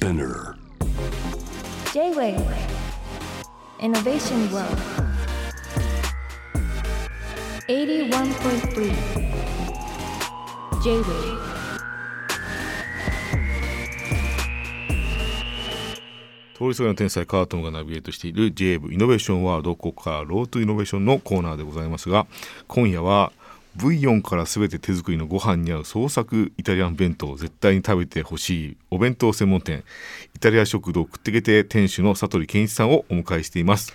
Spinner. J-Wave Innovation World. 81.3 J-Wave 通りすがりの天才カートンがナビゲートしている j ブイノベーションワールドここからロートイノベーションのコーナーでございますが今夜はブイヨンから全て手作りのご飯に合う創作イタリアン弁当を絶対に食べてほしいお弁当専門店イタリア食堂食ってけて店主の佐藤健一さんをお迎えしています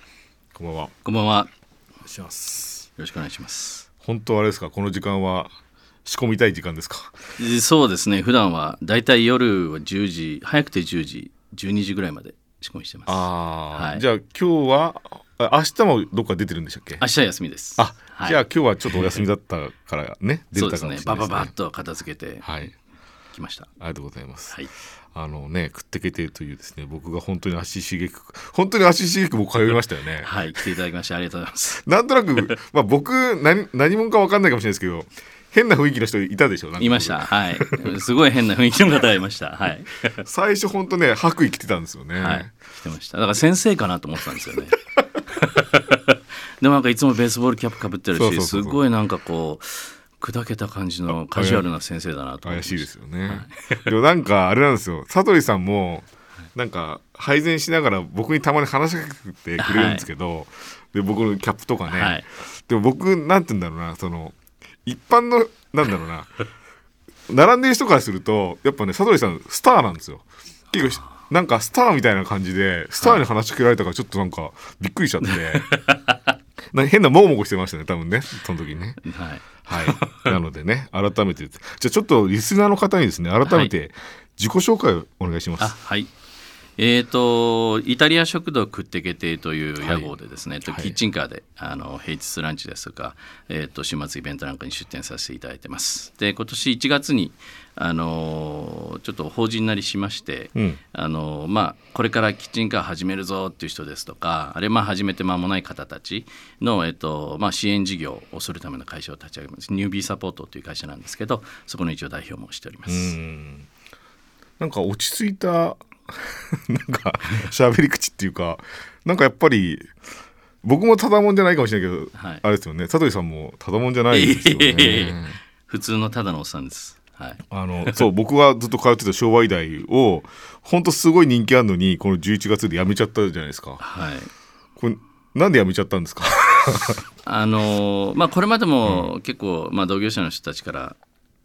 こんばんはこんばんは。よお願いしますろしくお願いします。本当はあれですかこの時間は仕込みたい時間ですか？えそうですね。普段はだいたい夜は10時、早くて10時、12時ぐらいまで仕込みしてます。ああ、はいじゃあ今日はあ明日もどっか出てるんでしたっけ？明日は休みです。あ、はい、じゃあ今日はちょっとお休みだったからね出たかもし。れないですねバババッと片付けてはいきました。ありがとうございます。はい。あのね、食ってけてというですね、僕が本当に足しげく、本当に足しげく僕通いましたよね。はい。来ていただきましてありがとうございます。なんとなく、まあ僕、何、何者か分かんないかもしれないですけど、変な雰囲気の人いたでしょ？いました。はい。すごい変な雰囲気の方がいました。はい。最初本当ね、白衣着てたんですよね。はい。来てました。だから先生かなと思ってたんですよね。でもなんかいつもベースボールキャップかぶってるし、すごいなんかこう、砕けた感じのカジュアルな先生だなと怪しいですよね。でもなんかあれなんですよ、佐藤さんも、なんか配膳しながら僕にたまに話しかけてくれるんですけど、で僕のキャップとかね、はい。でも僕なんて言うんだろうなその一般のなんだろうな並んでる人からするとやっぱね佐藤さんスターなんですよ。結構なんかスターみたいな感じでスターに話しかけられたからちょっとなんかびっくりしちゃって、な変なモゴモゴしてましたね多分ねその時にね。はい。はい。なのでね改めて。じゃあちょっとリスナーの方にですね改めて自己紹介をお願いします、あはい。えー、とイタリア食堂食ってけてという屋号でですね、とはいキッチンカーであの平日ランチですとか、えー、と週末イベントなんかに出店させていただいてます。で今年1月にあのちょっと法人なりしまして、うんあのまあ、これからキッチンカー始めるぞっていう人ですとかあれまあ始めて間もない方たちの、えっとまあ、支援事業をするための会社を立ち上げますニュービーサポートという会社なんですけどそこの一応代表もしております。うんなんか落ち着いた なんか喋り口っていうかなんかやっぱり僕もただもんじゃないかもしれないけど、はいあれですよね佐藤さんもただもんじゃないですよね。普通のただのおっさんです。はい。あのそう僕がずっと通ってた昭和医大を本当すごい人気あるのにこの11月で辞めちゃったじゃないですかはい。これなんで辞めちゃったんですか？あのーまあこれまでも結構、まあ同業者の人たちから、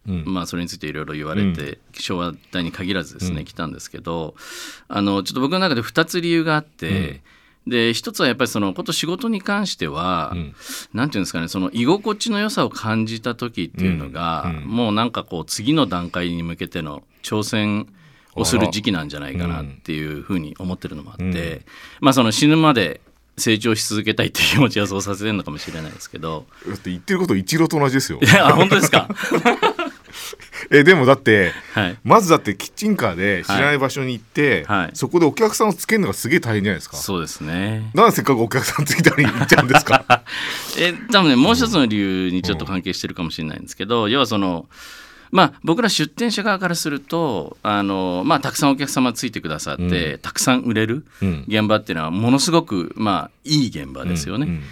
うん。まあそれについていろいろ言われて、昭和大に限らずですね、来たんですけど、あのちょっと僕の中で2つ理由があって。で一つはやっぱりそのこと仕事に関しては、ん。なんていうんですかねその居心地の良さを感じた時っていうのが、うん。うん。もうなんかこう次の段階に向けての挑戦をする時期なんじゃないかなっていうふうに思ってるのもあって、うん。まあその死ぬまで成長し続けたいっていう気持ちはそうさせてるのかもしれないですけど。だって言ってること一郎と同じですよ。いや本当ですか？えでもだってはい。まずだってキッチンカーで知らない場所に行って、はい。そこでお客さんをつけるのがすげえ大変じゃないですか。そうですね。なんでせっかくお客さんついたのに行っちゃうんですか？え多分ねもう一つの理由にちょっと関係してるかもしれないんですけど、要はそのまあ僕ら出店者側からするとあの、まあ、たくさんお客様ついてくださって、たくさん売れるうん。現場っていうのはものすごく、まあ、いい現場ですよね。うん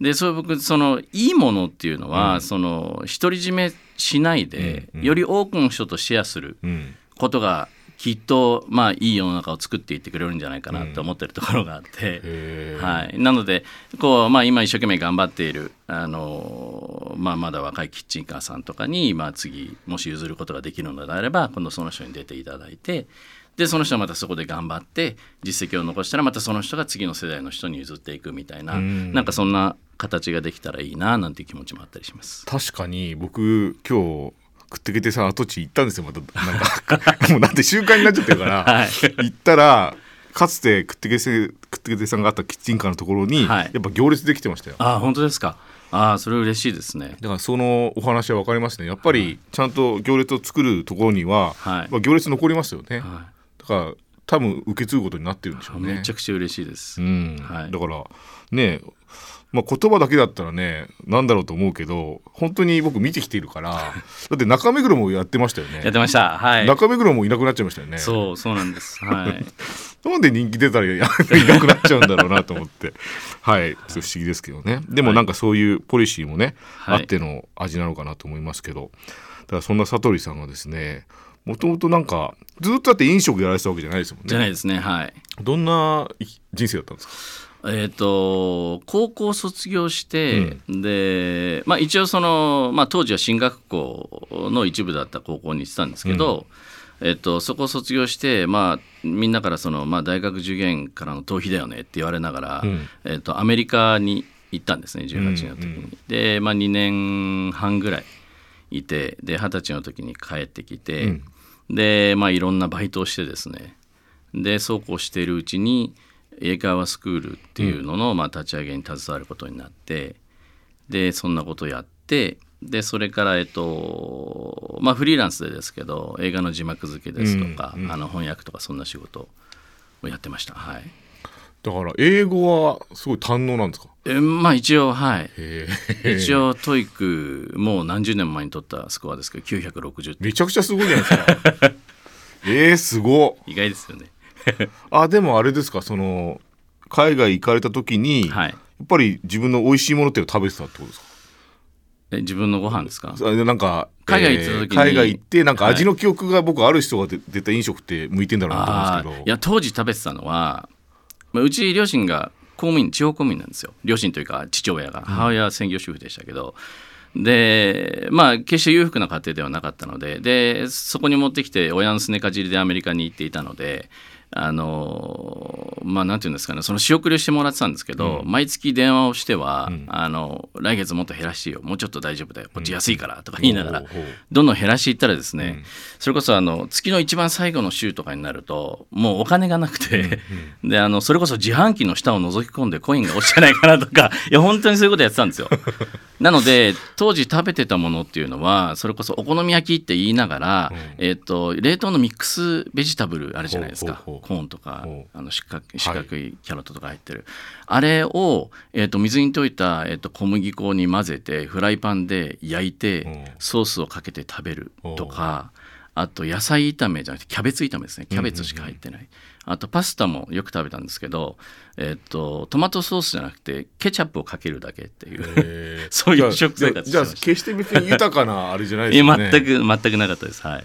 でそう僕そのいいものっていうのは、その独り占めしないで、うんより多くの人とシェアするうん。ことがきっと、まあ、いい世の中を作っていってくれるんじゃないかなって思ってるところがあって。へー。はい、なのでこう、まあ、今一生懸命頑張っている、あのまあ、まだ若いキッチンカーさんとかに、まあ、次もし譲ることができるのであれば今度その人に出ていただいてでその人はまたそこで頑張って実績を残したらまたその人が次の世代の人に譲っていくみたいな、ん。なんかそんな形ができたらいいななんていう気持ちもあったりします。確かに僕今日食ってけてさん跡地行ったんですよまた。なんかもうなんて習慣になっちゃってるから、はい。行ったらかつて食ってけて食ってけてさんがあったキッチンカーのところに、はい。やっぱ行列できてましたよ。あ本当ですか。ああそれ嬉しいですね。だからそのお話は分かりますね。やっぱりちゃんと行列を作るところには、はい。まあ、行列残りますよね、はだから多分受け継ぐことになってるんでしょい、うね。めちゃくちゃ嬉しいです。うん。はい。だからねまあ、言葉だけだったらねなんだろうと思うけど本当に僕見てきているから だって中目黒もやってましたよね。やってました。はい。中目黒もいなくなっちゃいましたよね。そうそうなんです。はい。なんで人気出たらいなくなっちゃうんだろうなと思って。はい。不思議ですけどね。でもなんかそういうポリシーもね、はい。あっての味なのかなと思いますけど。だからそんな悟りさんがですねもともとなんかずっとだって飲食やられてたわけじゃないですもんね。じゃないですねはい。どんない人生だったんですか？えー、と高校卒業して、で、まあ、一応その、まあ、当時は進学校の一部だった高校に行ってたんですけど、えー、とそこを卒業して、まあ、みんなからその、まあ、大学受験からの逃避だよねって言われながら、うん。えー、とアメリカに行ったんですね18年の時に。うんうん。で、まあ、2年半ぐらいいてで二十歳の時に帰ってきて、うんで、まあ、いろんなバイトをしてですね。でそうこうしているうちに英会話スクールっていうのの、まあ、立ち上げに携わることになってでそんなことをやってでそれからえっとまあフリーランスでですけど映画の字幕付けですとか、うんうん。あの翻訳とかそんな仕事をやってました。はいだから英語はすごい堪能なんですか？えまあ一応はい。一応 TOEIC もう何十年前に取ったスコアですけど960って。めちゃくちゃすごいじゃないですか。えー、すご意外ですよね。あでもあれですか？その海外行かれた時に、はい。やっぱり自分の美味しいものっていうのを食べてたってことですか？え自分のご飯ですか？なんか海外行った時に。海外行ってなんかはい。味の記憶が僕ある人が出出た飲食って向いてんだろうなと思うんあですけど。ーいや当時食べてたのは、まあ、うち両親が公務員地方公務員なんですよ。両親というか父親が母親は専業主婦でしたけど、でまあ決して裕福な家庭ではなかったので。でそこに持ってきて親のすねかじりでアメリカに行っていたのであのまあなんていうんですかねその仕送りをしてもらってたんですけど、毎月電話をしては、あの来月もっと減らしてよ。もうちょっと大丈夫だよ。こっち安いからとか言いながら、どんどん減らしていったらですね、それこそあの月の一番最後の週とかになるともうお金がなくて、であのそれこそ自販機の下を覗き込んでコインが落ちてないかなとか いや本当にそういうことやってたんですよ。なので当時食べてたものっていうのはそれこそお好み焼きって言いながら、えっと冷凍のミックスベジタブルあるじゃないですか。ほうほうほうコーンとかほあの四角四角いキャロットとか入ってる、あれを、えっと水に溶いた、えっと小麦粉に混ぜてフライパンで焼いて、う。んソースをかけて食べるとかあと野菜炒めじゃなくてキャベツ炒めですね。キャベツしか入ってない、あとパスタもよく食べたんですけど、えっとトマトソースじゃなくてケチャップをかけるだけっていう、そういう食生活じゃあ決して別に豊かなあれじゃないですね。や全く全くなかったです。はい、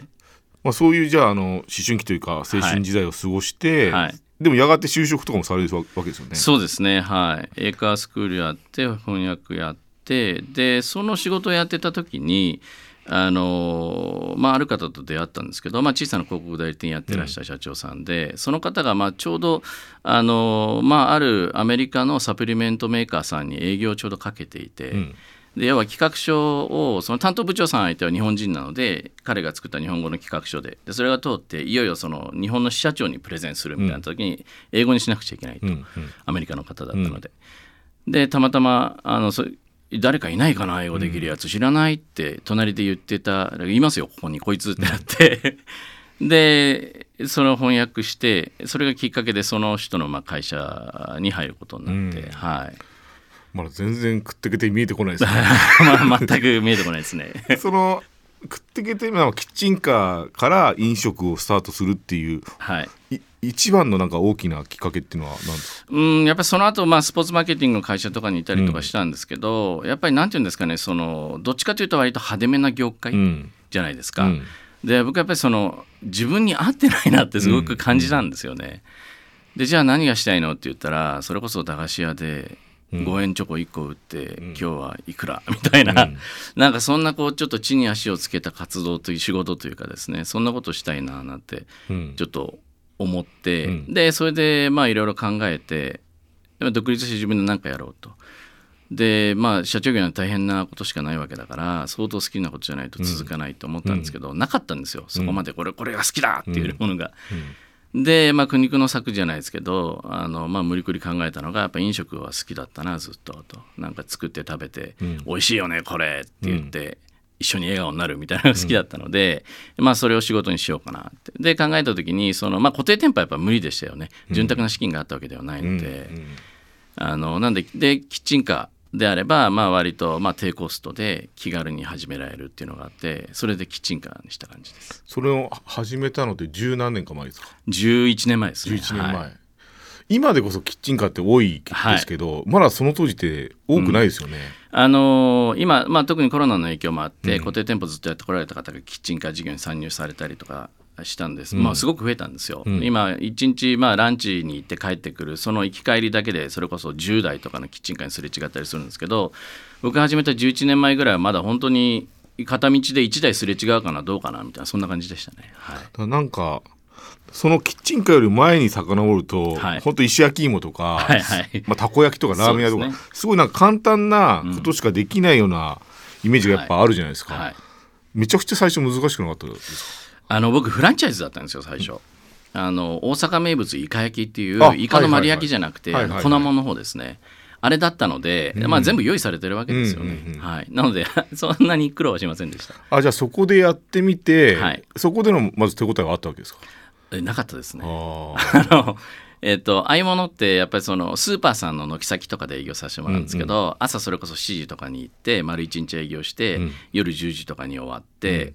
まあ、そういうじゃああの思春期というか青春時代を過ごして、はい。でもやがて就職とかもされるわけですよね。そうですねはい。英会話スクールやって翻訳やってでその仕事をやってた時にあのまあ、ある方と出会ったんですけど、まあ、小さな広告代理店やってらっしゃる社長さんで、その方がまあちょうどあの、まあ、あるアメリカのサプリメントメーカーさんに営業をちょうどかけていて、んで要は企画書をその担当部長さん相手は日本人なので彼が作った日本語の企画書で。でそれが通っていよいよその日本の支社長にプレゼンするみたいな時に英語にしなくちゃいけないと、うんうん。アメリカの方だったので、でたまたまあのそ誰かいないかな英語できるやつ知らないって隣で言ってたいますよここにこいつってなって。でそれを翻訳してそれがきっかけでその人のまあ会社に入ることになって、うん。はいまだ全然食ってけて見えてこないですね。まあ全く見えてこないですね。その食ってけてまあキッチンカーから飲食をスタートするっていうはいい一番のなんか大きなきっかけっていうのは何ですか？うん、やっぱりその後、まあスポーツマーケティングの会社とかにいたりとかしたんですけど、やっぱりなんていうんですかねそのどっちかというと割と派手めな業界うんじゃないですか。うんで僕やっぱりその自分に合ってないなってすごく感じたんですよね。でじゃあ何がしたいのって言ったらそれこそ駄菓子屋でうん5円チョコ1個売って、今日はいくら？みたいな、うん。なんかそんなこうちょっと地に足をつけた活動という仕事というかですねそんなことしたいななんてうん。ちょっと思って、うん。でそれでまあいろいろ考えて独立して自分で何かやろうと。でまあ社長業は大変なことしかないわけだから相当好きなことじゃないと続かないと思ったんですけど、なかったんですよ。そこまでこれこれが好きだっていうものが。で、まあ、苦肉の策じゃないですけどあの、まあ、無理くり考えたのがやっぱ飲食は好きだったなずっとと。なんか作って食べて、うん。美味しいよねこれって言って、一緒に笑顔になるみたいなのが好きだったので、まあ、それを仕事にしようかなって。で考えた時にその、まあ、固定店舗はやっぱ無理でしたよね。潤沢な資金があったわけではないので、あのなんででキッチンカであれば、まあ、割とまあ低コストで気軽に始められるっていうのがあってそれでキッチンカーにした感じです。それを始めたのって十何年か前ですか？11年前ですね。11年前、はい。今でこそキッチンカーって多いですけど、まだその当時って多くないですよね、あのー今、まあ、特にコロナの影響もあって、うん。固定店舗ずっとやってこられた方がキッチンカー事業に参入されたりとかしたんです、まあ、すごく増えたんですよ、うん。今一日、まあ、ランチに行って帰ってくるその行き帰りだけでそれこそ10台とかのキッチンカーにすれ違ったりするんですけど僕が始めた11年前ぐらいはまだ本当に片道で1台すれ違うかなどうかなみたいなそんな感じでしたね。はい。なんかそのキッチンカーより前に遡ると、はい。ほんと石焼き芋とか、はいはい。まあ、たこ焼きとかラーメン屋とかそうす,、ごいなんか簡単なことしかできないようなイメージがやっぱあるじゃないですか、はい。めちゃくちゃ最初難しくなかったですあの僕フランチャイズだったんですよ最初。あの大阪名物イカ焼きっていうあイカの丸焼きじゃなくてはいはいはい粉物の方ですね。あれだったので、まあ、全部用意されてるわけですよね、うんうんうんはい、なので そんなに苦労はしませんでした。かあじゃあそこでやってみて、はい。そこでのまず手応えがあったわけですか？えなかったですね。あ のえっと、ああいうものってやっぱりそのスーパーさんの軒先とかで営業させてもらうんですけど、朝それこそ7時とかに行って丸1日営業して、うん。夜10時とかに終わって、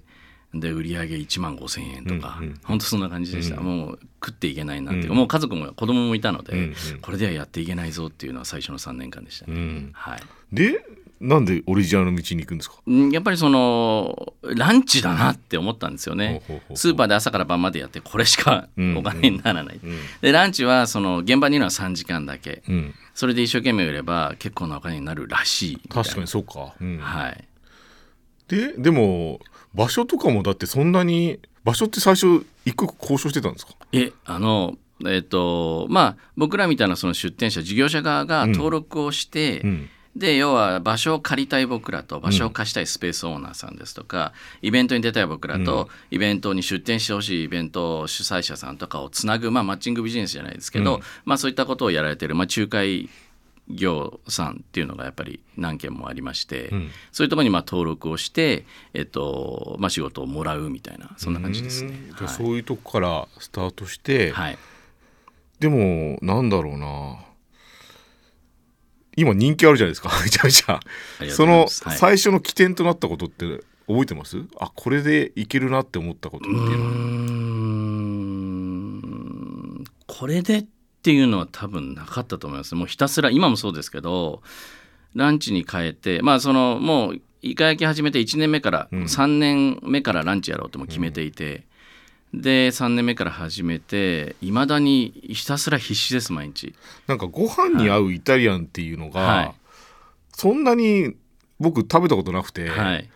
で売り上げ1万5千円とか、うんうん。本当そんな感じでした、うん。もう食っていけないなっていうか、うん。もう家族も子供もいたので、うんうん。これではやっていけないぞっていうのは最初の3年間でしたね、うん。はい。でなんでオリジナルの道に行くんですか？うんやっぱりそのランチだなって思ったんですよね。スーパーで朝から晩までやってこれしかお金にならない、うん。でランチはその現場にいるのは3時間だけ。うん。それで一生懸命売れば結構なお金になるらしい確かにそうか、うん。はい。ででも場所とかもだってそんなに場所って最初一個交渉してたんですか？えあのえっ、とまあ僕らみたいなその出店者事業者側が登録をして、うん。で要は場所を借りたい僕らと場所を貸したいスペースオーナーさんですとか、イベントに出たい僕らと、イベントに出店してほしいイベント主催者さんとかをつなぐ、まあ、マッチングビジネスじゃないですけど、うん。まあ、そういったことをやられてる、まあ、仲介業さんっていうのがやっぱり何件もありまして、うん。そういうところにまあ登録をして、えっとまあ、仕事をもらうみたいなそんな感じですね。はい。そういうとこからスタートして、はい。でもなんだろうな。今人気あるじゃないですか。めちゃめちゃ。そうの最初の起点となったことって覚えてます？あこれでいけるなって思ったことっていうのは。これでっていうのは多分なかったと思います。もうひたすら今もそうですけどランチに変えてまあそのもうイカ焼き始めて1年目から、うん。3年目からランチやろうとも決めていて、で3年目から始めていまだにひたすら必死です毎日。なんかご飯に合うイタリアンっていうのが、はい。そんなに僕食べたことなくて、はい。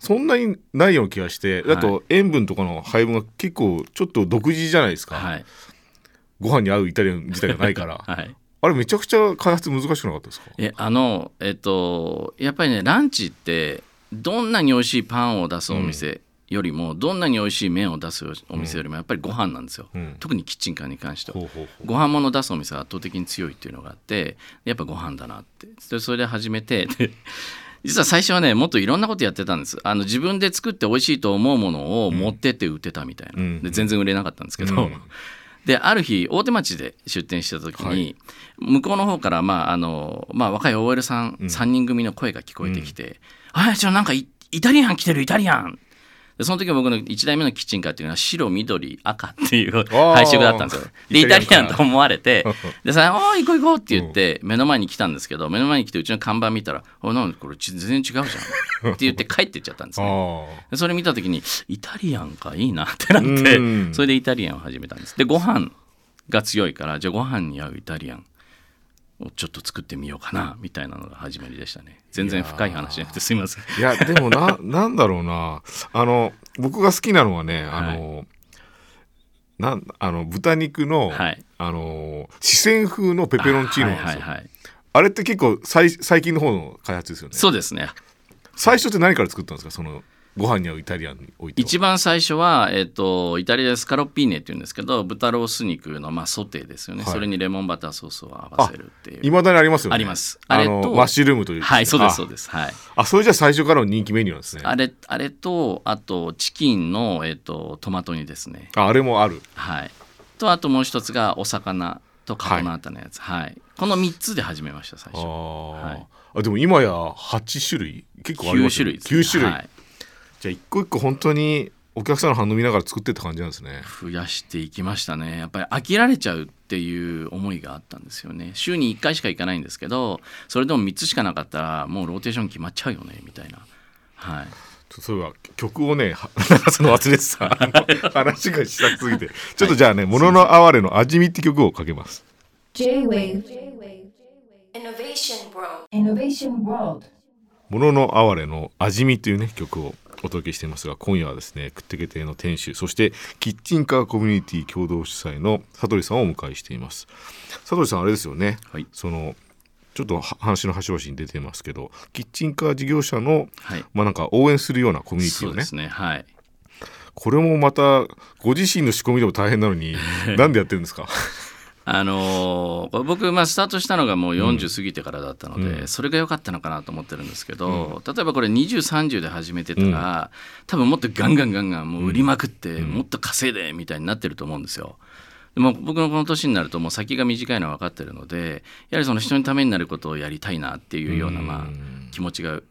そんなにないような気がしてはい。あと塩分とかの配分が結構ちょっと独自じゃないですか、はいご飯に合うイタリアン自体がないから。はい。あれめちゃくちゃ開発難しくなかったですか？えあのえっとやっぱりねランチってどんなに美味しいパンを出すお店よりも、どんなに美味しい麺を出すお店よりもやっぱりご飯なんですよ、うん。特にキッチンカーに関しては。ほうほうほう。ご飯物を出すお店は圧倒的に強いっていうのがあってやっぱご飯だなって。でそれで始めてで実は最初はねもっといろんなことやってたんです。あの自分で作って美味しいと思うものを持ってって売ってたみたいな、うん。で全然売れなかったんですけど、うんである日大手町で出店した時に、はい向こうの方から、まああのまあ、若い OL さん3人組の声が聞こえてきて「あちょなんかイイタリアン来てるイタリアン!」でその時は僕の1台目のキッチンカーっていうのは白緑赤っていうー。配色だったんですよ。でイタリアンと思われてでさ「おー行こう行こう」って言って目の前に来たんですけど目の前に来てうちの看板見たら「おなんこれ全然違うじゃん」って言って帰ってっちゃったんですね。あでそれ見た時にイタリアンかいいなってなってうん。それでイタリアンを始めたんです。でご飯が強いからじゃあご飯に合うイタリアン。をちょっと作ってみようかなみたいなのが始まりでしたね。全然深い話じゃなくてすいません。あいやでもな なんだろうな。あの僕が好きなのはねあの、なんあの豚肉の、はい。あの四川風のペペロンチーノなんですよ、はいはいはい。あれって結構最最近の方の開発ですよね。そうですね。最初って何から作ったんですかそのご飯に合うイタリアンにおいては一番最初は、えっとイタリアでスカロッピーネっていうんですけど豚ロース肉の、まあ、ソテーですよね、はい。それにレモンバターソースを合わせるっていう。いまだにありますよね。あります。ああれとのマッシュルームというはいそうですそうすです。はい。あそれじゃ最初からの人気メニューなんですね。ああれあれとあとチキンの、えっとトマト煮ですね。あれもある。はい。とあともう一つがお魚とカポナータのやつ。はい、この3つで始めました最あ初ー、はい。あでも今や8種類？結構ありま9すね。種類ですね。9種類、はいじゃあ一個一個本当にお客さんの反応見ながら作ってった感じなんですね。増やしていきましたね。やっぱり飽きられちゃうっていう思いがあったんですよね。週に1回しか行かないんですけどそれでも3つしかなかったらもうローテーション決まっちゃうよねみたいな。はい。そういえば曲をねは 流すの忘れてたあの話がしたすぎて。ちょっとじゃあね「もののあわれの味見」って曲をかけます。J-Wave Innovation World Innovation World もののあわれの味見というね曲をお届けしていますが今夜はですねくってけ亭の店主そしてキッチンカーコミュニティ共同主催の佐鳥さんをお迎えしています。佐鳥さんあれですよね、はい。そのちょっとは話の端々に出てますけどキッチンカー事業者の、はい。まあなんか応援するようなコミュニティをね。そうですねはい。これもまたご自身の仕込みでも大変なのに なんでやってるんですか？あのー僕、まあ、スタートしたのがもう40過ぎてからだったので、それが良かったのかなと思ってるんですけど、例えばこれ2030で始めてたら、多分もっとガンガンガンガンもう売りまくって、もっと稼いでみたいになってると思うんですよ。でも僕のこの年になるともう先が短いのは分かってるのでやはりその人にためになることをやりたいなっていうようなまあ気持ちがう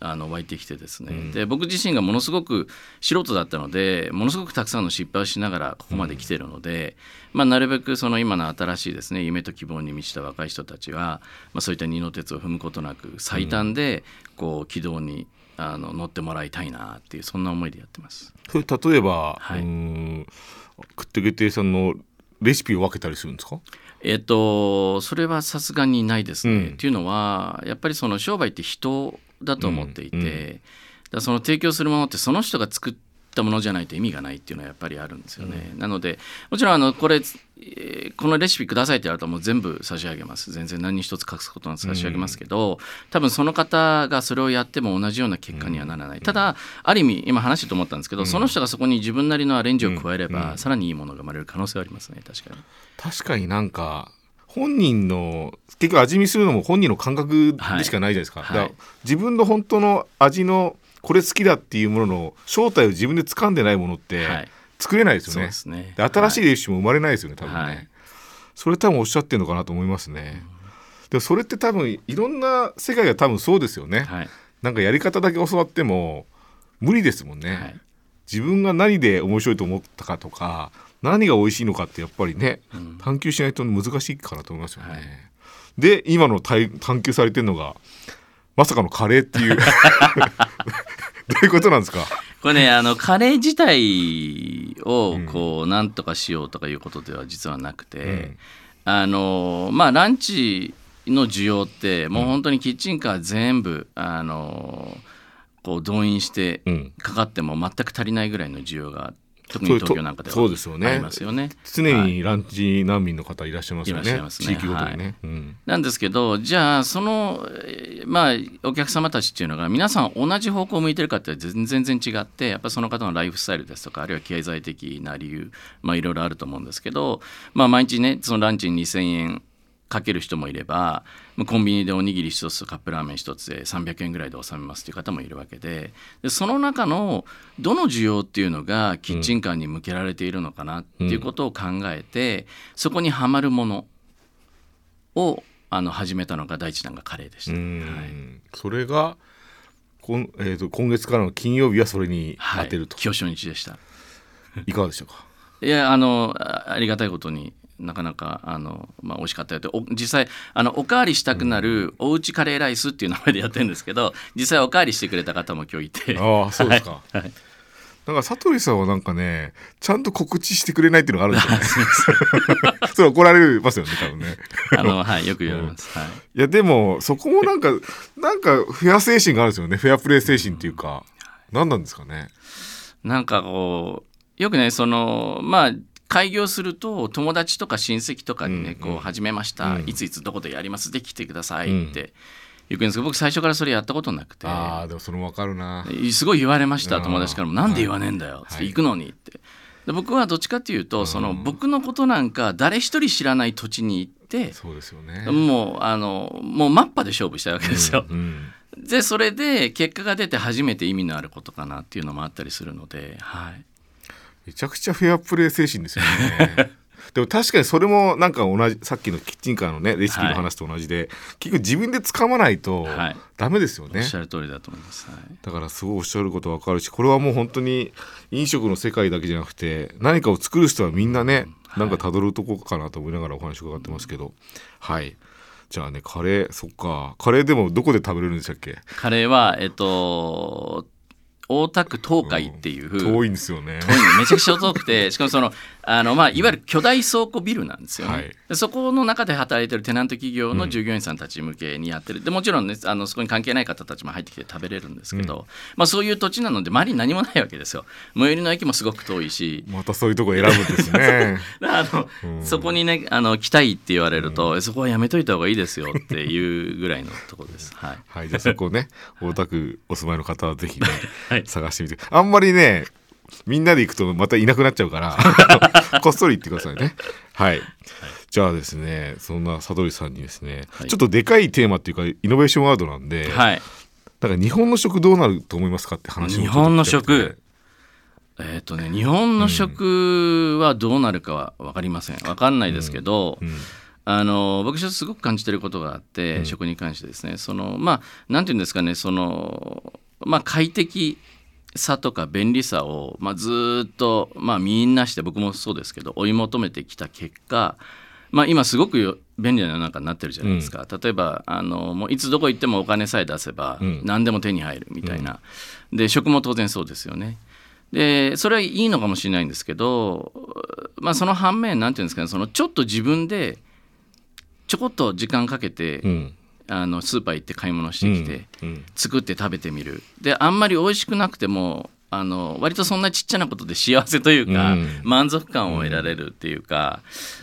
あの湧いてきてですね、で僕自身がものすごく素人だったのでものすごくたくさんの失敗をしながらここまで来てるので、まあ、なるべくその今の新しいですね夢と希望に満ちた若い人たちは、まあ、そういった二の鉄を踏むことなく最短でこう軌道にあの乗ってもらいたいなっていうそんな思いでやってます。それ例えば、はい。うーんくってけ亭さんのレシピを分けたりするんですか？えっと、それはさすがにないですね。うん。っていうのはやっぱりその商売って人だと思っていて、うんうん。だその提供するものってその人が作ったものじゃないと意味がないっていうのはやっぱりあるんですよね。なのでもちろんあのこれ、えーこのレシピくださいって言われたらもう全部差し上げます。全然何一つ隠すことなく差し上げますけど、多分その方がそれをやっても同じような結果にはならない、ただある意味今話してと思ったんですけど、その人がそこに自分なりのアレンジを加えれば、さらにいいものが生まれる可能性はありますね。確かに。確かになんか本人の結局味見するのも本人の感覚でしかないじゃないですか,、はい。だから自分の本当の味のこれ好きだっていうものの正体を自分で掴んでないものってはい。作れないですよね,、ですね。で新しいレシピも生まれないですよね多分ね、はいそれ多分おっしゃってるのかなと思いますね、でもそれって多分いろんな世界が多分そうですよね、はい。なんかやり方だけ教わっても無理ですもんね、はい。自分が何で面白いと思ったかとか何が美味しいのかってやっぱりね、探求しないと難しいかなと思いますよね。はい。で今の探探求されてるのがまさかのカレーっていう。どういうことなんですか？これねあのカレー自体をこうなんとかしようとかいうことでは実はなくて、ん。あのまあランチの需要ってもう本当にキッチンカー全部あのこう動員してうん。かかっても全く足りないぐらいの需要が特に東京なんかではそうですよね。ありますよね。常にランチ難民の方いらっしゃいますよね,、ね。地域ごとにね、うん。なんですけどじゃあそのえーまあお客様たちっていうのが皆さん同じ方向を向いてるかって全然全然違ってやっぱその方のライフスタイルですとかあるいは経済的な理由まあいろいろあると思うんですけど、まあ、毎日ねそのランチに2,000円かける人もいればまあコンビニでおにぎり1つとカップラーメン1つで300円ぐらいで収めますという方もいるわけででその中のどの需要っていうのがキッチンカーに向けられているのかなっていうことを考えて、そこにはまるものをあの始めたのが第一弾がカレーでした。うん。はい。それがこん、えー、と今月からの金曜日はそれにはい。当てると、今日初日でした。い、かがでしたか？いやあのあありがたいことになかなかあの、まあ、美味しかったよって。お実際あのおかわりしたくなるおうちカレーライスっていう名前でやってるんですけど実際おかわりしてくれた方も今日いて。ああそうですか、はい。はい。なんか佐藤さんはなんかねちゃんと告知してくれないっていうのがあるんですよね それ怒られますよね多分ね。あの、はい、よく言われます。はい。いやでもそこもなんか なんかフェア精神があるんですよね。フェアプレー精神っていうか。何なんですかね。なんかこうよくねそのまあ開業すると友達とか親戚とかにね、こう始めました、うん。いついつどこでやります？で来てくださいって言うんですけど僕最初からそれやったことなくて。ああでもそれもわかるな。すごい言われました友達からも「なんで言わねえんだよ」行くのにって。で僕はどっちかっていうとその僕のことなんか誰一人知らない土地に行ってそうですよね。もうあのもうマッパで勝負したわけですよ。うん。でそれで結果が出て初めて意味のあることかなっていうのもあったりするので、はい、めちゃくちゃフェアプレー精神ですよね。でも確かにそれもなんか同じさっきのキッチンカーのねレシピの話と同じで、結局自分で掴まないとはい。ダメですよね、おっしゃる通りだと思います。はい。だからすごいおっしゃることわかるしこれはもう本当に飲食の世界だけじゃなくて何かを作る人はみんなね、なんかたどるとこかなと思いながらお話伺ってますけど、はい。じゃあねカレーそっか。カレーでもどこで食べれるんでしたっけ？カレーはえっと大田区東海っていう、遠いんですよね。めちゃくちゃ遠くて しかもそのあの、まあ、いわゆる巨大倉庫ビルなんですよね、はい。でそこの中で働いてるテナント企業の従業員さんたち向けにやってる。でもちろんねあのそこに関係ない方たちも入ってきて食べれるんですけど、まあ、そういう土地なので周りに何もないわけですよ。最寄りの駅もすごく遠いし。またそういうとこ選ぶんですね。あの、そこにねあの来たいって言われると、そこはやめといた方がいいですよっていうぐらいのところです。はい。はい。じゃあそこね大田区お住まいの方はぜひね、は い探してみて。あんまりねみんなで行くとまたいなくなっちゃうから こっそり行ってくださいね。はい、じゃあですねそんな佐藤さんにですね、はい。ちょっとでかいテーマっていうかイノベーションワードなんで、はい。だから日本の食どうなると思いますかって話も日本の食。えっ、とね日本の食はどうなるかは分かりません。分かんないですけど、うん。あの僕ちょっとすごく感じてることがあって、うん。食に関してですね。そのまあなんていうんですかねそのまあ快適さとか便利さを、まあ、ずーっと、まあ、みんなして僕もそうですけど追い求めてきた結果まあ、今すごくよ便利な世の中になってるじゃないですか、例えばあのもういつどこ行ってもお金さえ出せばうん。何でも手に入るみたいな、で食も当然そうですよね。でそれはいいのかもしれないんですけど、まあ、その反面なんていうんですかねそのちょっと自分でちょこっと時間かけて、うんあのスーパー行って買い物してきて、うん作って食べてみるであんまり美味しくなくてもあの割とそんなちっちゃなことで幸せというか、うん満足感を得られるっていうか,、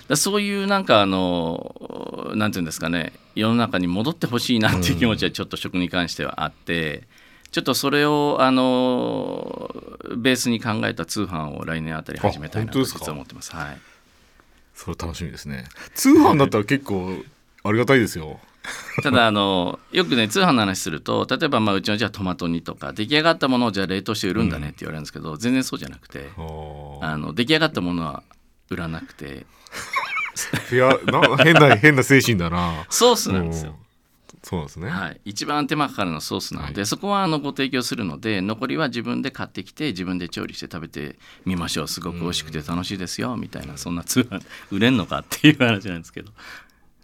だそういうなんかあのなんていうんですかね世の中に戻ってほしいなっていう気持ちはちょっと食に関してはあって。ちょっとそれをあのベースに考えた通販を来年あたり始めたいなと実は思ってます。はい。それ楽しみですね通販だったら結構ありがたいですよ ただあのよくね通販の話すると例えばまあうちのじゃあトマト煮とか出来上がったものをじゃあ冷凍して売るんだねって言われるんですけど、全然そうじゃなくてあの出来上がったものは売らなくて。いやな変な変な精神だな。ソースなんですよ。うん。そうですね、はい、一番手間かかるのはソースなので、はい。そこはあのご提供するので残りは自分で買ってきて自分で調理して食べてみましょう。すごく美味しくて楽しいですよみたいなそんな通販売れんのかっていう話なんですけど、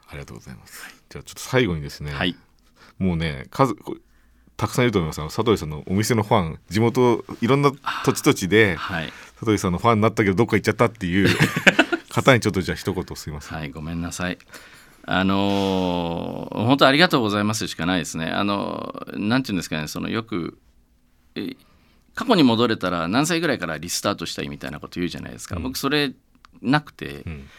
ありがとうございます、じゃあちょっと最後にですね、はいもうね数たくさんいると思います佐藤さんのお店のファン地元いろんな土地土地ではい、佐藤さんのファンになったけどどっか行っちゃったっていう 方にちょっとじゃあ一言すいません、はい、ごめんなさい。あのー本当ありがとうございますしかないですね。あのーなんていうんですかね、そのよくえ過去に戻れたら何歳ぐらいからリスタートしたいみたいなこと言うじゃないですか。僕それなくて、うん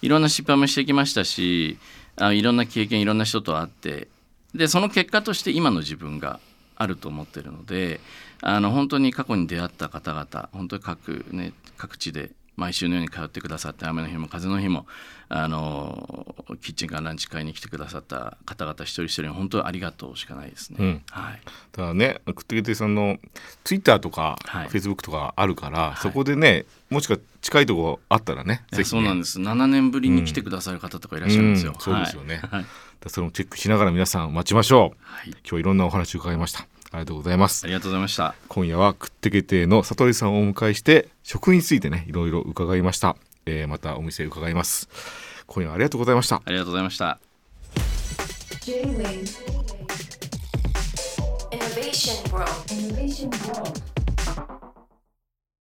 いろんな失敗もしてきましたし、あいろんな経験いろんな人と会って、でその結果として今の自分があると思ってるので、あの本当に過去に出会った方々、本当に各ね各地で毎週のように通ってくださって雨の日も風の日もあのキッチンカーランチ会に来てくださった方々一人一人に本当にありがとうしかないですね。うん。はい、だからねくってけてさんのツイッターとか、はい。フェイスブックとかあるから、い。そこでねもしか近いとこあったらねね、そうなんです。7年ぶりに来てくださる方とかいらっしゃるんですよ。うん。そうですよね。はい。はいだからそれもチェックしながら皆さん待ちましょう。はい。今日はいろんなお話を伺いましたありがとうございますありがとうございました。今夜はくってけ亭の悟りさんをお迎えして食についてねいろいろ伺いました、えーまたお店伺います今夜はありがとうございましたありがとうございました。Innovation World. Innovation World